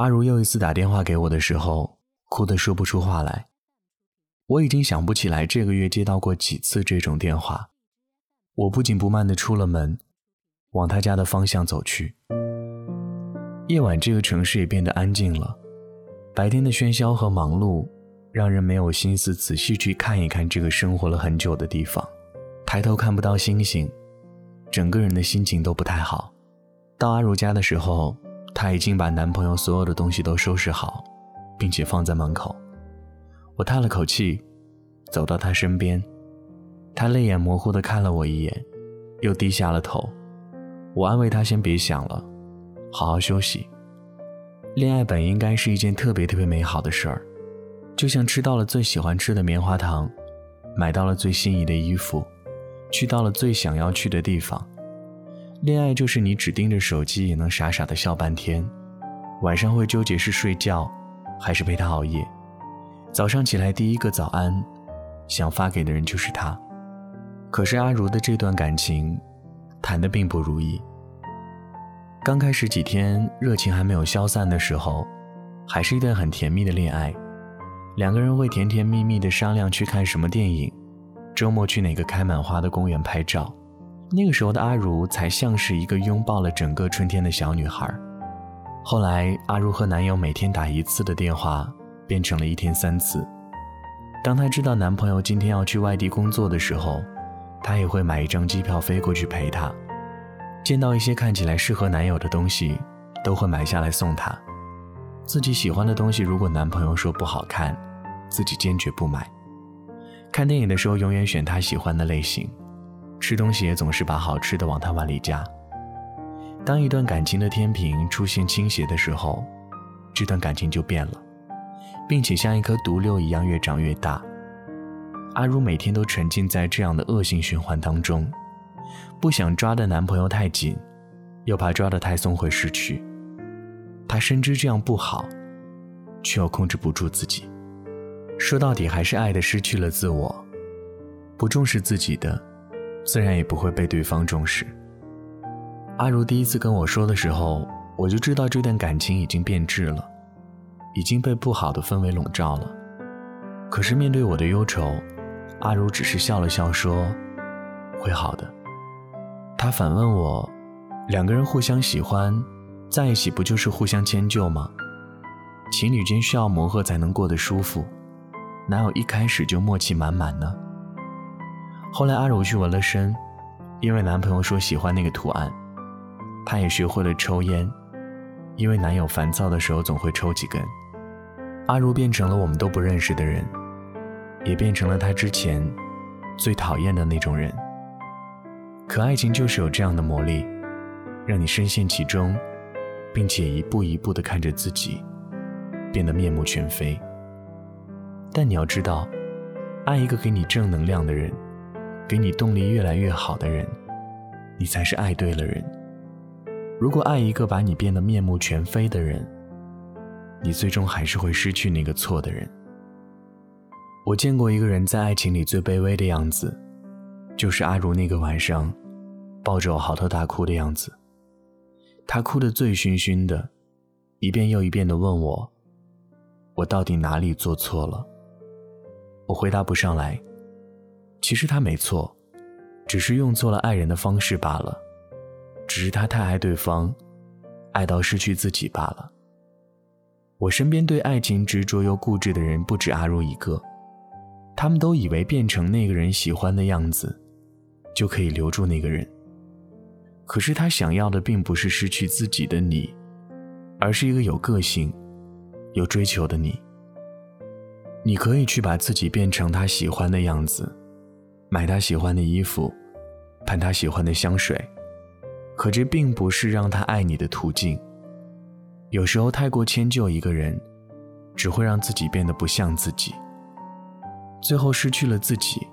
阿如又一次打电话给我的时候，哭得说不出话来。我已经想不起来这个月接到过几次这种电话。我不紧不慢地出了门，往他家的方向走去。夜晚，这个城市也变得安静了。白天的喧嚣和忙碌，让人没有心思仔细去看一看这个生活了很久的地方。抬头看不到星星，整个人的心情都不太好。到阿如家的时候，她已经把男朋友所有的东西都收拾好，并且放在门口。我叹了口气，走到她身边，她泪眼模糊地看了我一眼，又低下了头。我安慰她先别想了。好好休息。恋爱本应该是一件特别特别美好的事儿，就像吃到了最喜欢吃的棉花糖，买到了最心仪的衣服，去到了最想要去的地方。恋爱就是你只盯着手机也能傻傻的笑半天，晚上会纠结是睡觉，还是陪他熬夜。早上起来第一个早安，想发给的人就是他。可是阿如的这段感情，谈的并不如意。刚开始几天，热情还没有消散的时候，还是一段很甜蜜的恋爱。两个人会甜甜蜜蜜的商量去看什么电影，周末去哪个开满花的公园拍照。那个时候的阿如才像是一个拥抱了整个春天的小女孩。后来，阿如和男友每天打一次的电话，变成了一天三次。当她知道男朋友今天要去外地工作的时候，她也会买一张机票飞过去陪他。见到一些看起来适合男友的东西，都会买下来送他。自己喜欢的东西，如果男朋友说不好看，自己坚决不买。看电影的时候，永远选他喜欢的类型。吃东西也总是把好吃的往他碗里夹。当一段感情的天平出现倾斜的时候，这段感情就变了，并且像一颗毒瘤一样越长越大。阿如每天都沉浸在这样的恶性循环当中。不想抓的男朋友太紧，又怕抓得太松会失去。她深知这样不好，却又控制不住自己。说到底，还是爱的失去了自我。不重视自己的，自然也不会被对方重视。阿如第一次跟我说的时候，我就知道这段感情已经变质了，已经被不好的氛围笼罩了。可是面对我的忧愁，阿如只是笑了笑说：“会好的。”他反问我：“两个人互相喜欢，在一起不就是互相迁就吗？情侣间需要磨合才能过得舒服，哪有一开始就默契满满呢？”后来阿柔去纹了身，因为男朋友说喜欢那个图案。她也学会了抽烟，因为男友烦躁的时候总会抽几根。阿如变成了我们都不认识的人，也变成了他之前最讨厌的那种人。可爱情就是有这样的魔力，让你深陷其中，并且一步一步地看着自己变得面目全非。但你要知道，爱一个给你正能量的人，给你动力越来越好的人，你才是爱对了人。如果爱一个把你变得面目全非的人，你最终还是会失去那个错的人。我见过一个人在爱情里最卑微的样子，就是阿如那个晚上。抱着我嚎啕大哭的样子，他哭得醉醺醺的，一遍又一遍地问我：“我到底哪里做错了？”我回答不上来。其实他没错，只是用错了爱人的方式罢了。只是他太爱对方，爱到失去自己罢了。我身边对爱情执着又固执的人不止阿如一个，他们都以为变成那个人喜欢的样子，就可以留住那个人。可是他想要的并不是失去自己的你，而是一个有个性、有追求的你。你可以去把自己变成他喜欢的样子，买他喜欢的衣服，喷他喜欢的香水，可这并不是让他爱你的途径。有时候太过迁就一个人，只会让自己变得不像自己，最后失去了自己，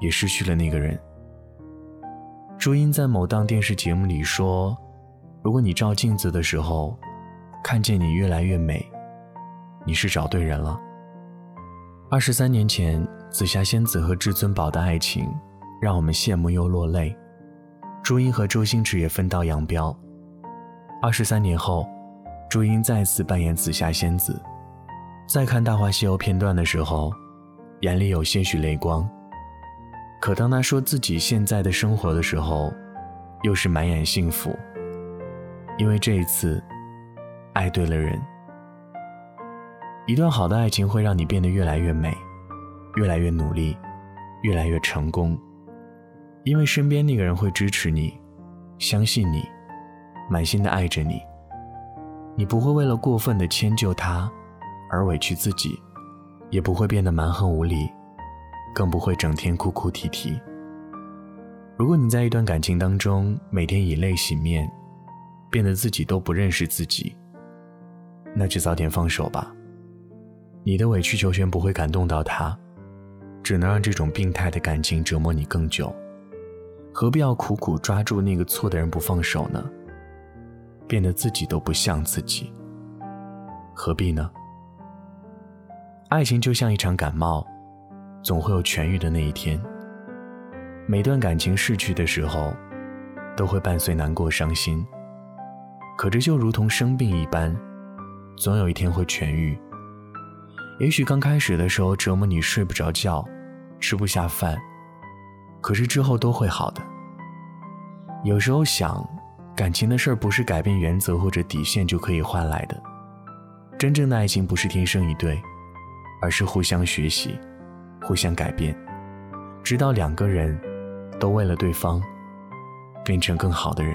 也失去了那个人。朱茵在某档电视节目里说：“如果你照镜子的时候，看见你越来越美，你是找对人了。”二十三年前，紫霞仙子和至尊宝的爱情让我们羡慕又落泪。朱茵和周星驰也分道扬镳。二十三年后，朱茵再次扮演紫霞仙子，在看《大话西游》片段的时候，眼里有些许泪光。可当她说自己现在的生活的时候，又是满眼幸福。因为这一次，爱对了人。一段好的爱情会让你变得越来越美，越来越努力，越来越成功。因为身边那个人会支持你，相信你，满心的爱着你。你不会为了过分的迁就他而委屈自己，也不会变得蛮横无理，更不会整天哭哭啼啼。如果你在一段感情当中每天以泪洗面，变得自己都不认识自己，那就早点放手吧。你的委曲求全不会感动到他，只能让这种病态的感情折磨你更久。何必要苦苦抓住那个错的人不放手呢？变得自己都不像自己，何必呢？爱情就像一场感冒，总会有痊愈的那一天。每段感情逝去的时候，都会伴随难过、伤心。可这就如同生病一般，总有一天会痊愈。也许刚开始的时候折磨你睡不着觉，吃不下饭，可是之后都会好的。有时候想。感情的事儿不是改变原则或者底线就可以换来的。真正的爱情不是天生一对，而是互相学习，互相改变，直到两个人都为了对方变成更好的人。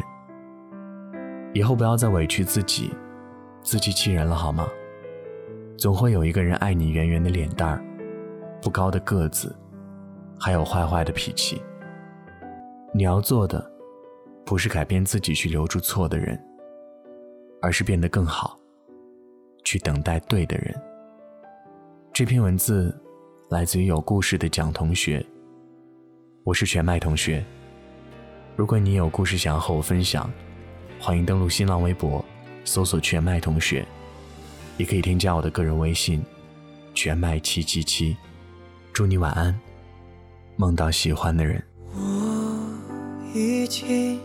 以后不要再委屈自己，自欺欺人了好吗？总会有一个人爱你圆圆的脸蛋儿，不高的个子，还有坏坏的脾气。你要做的。不是改变自己去留住错的人，而是变得更好，去等待对的人。这篇文字来自于有故事的蒋同学。我是全麦同学。如果你有故事想要和我分享，欢迎登录新浪微博搜索“全麦同学”，也可以添加我的个人微信“全麦七七七”。祝你晚安，梦到喜欢的人。我已经。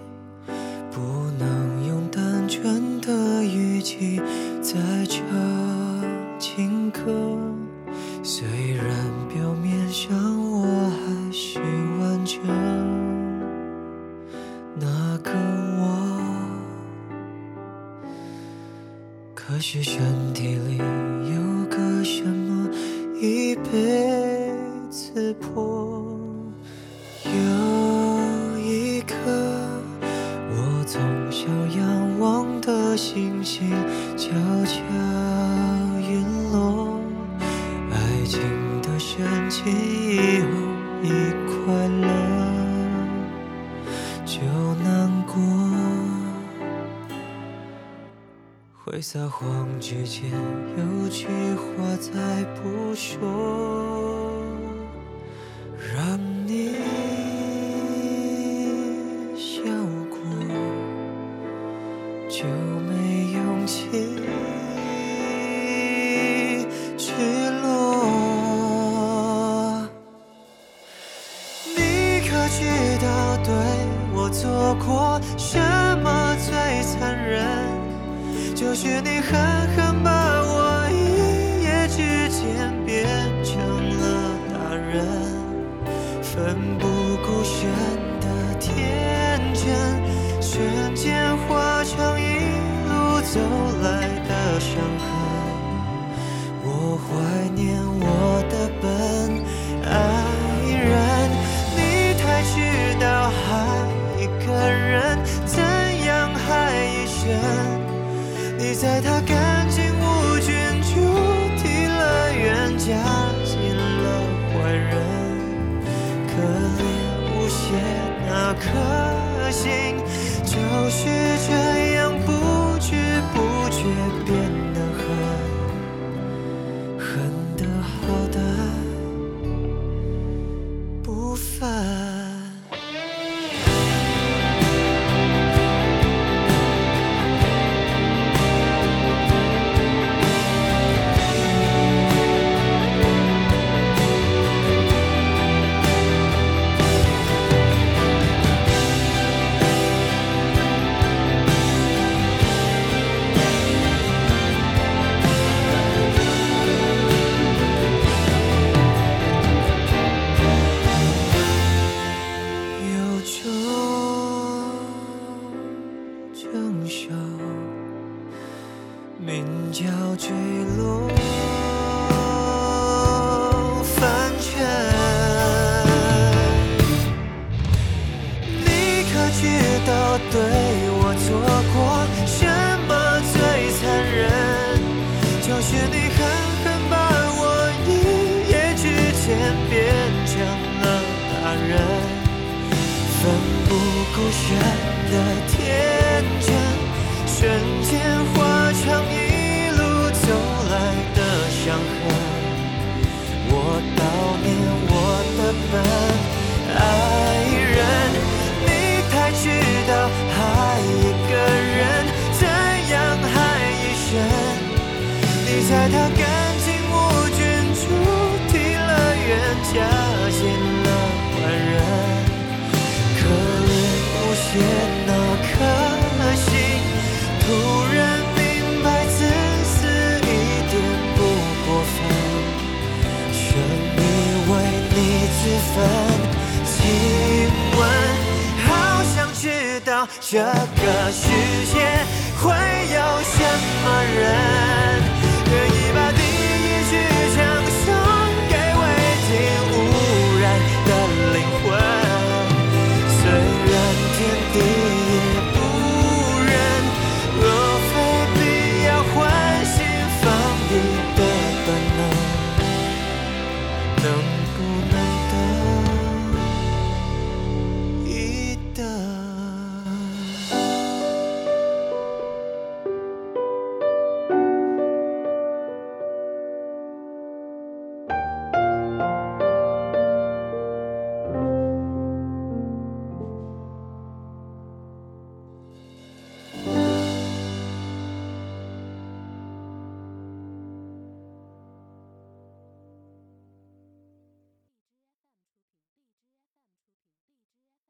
不能用单纯的语气再唱情歌，虽然表面上我还是完整，那个我，可是身体里有个什么已被刺破。撒谎之前有句话再不说，伤痕，我怀念我的笨爱人。你太知道害一个人怎样害一生。你在他干净无菌、注定了冤家进了坏人，可怜无邪那颗心就是这是你狠狠把我一夜之间变成了大人奋不顾身的天真瞬间这个世界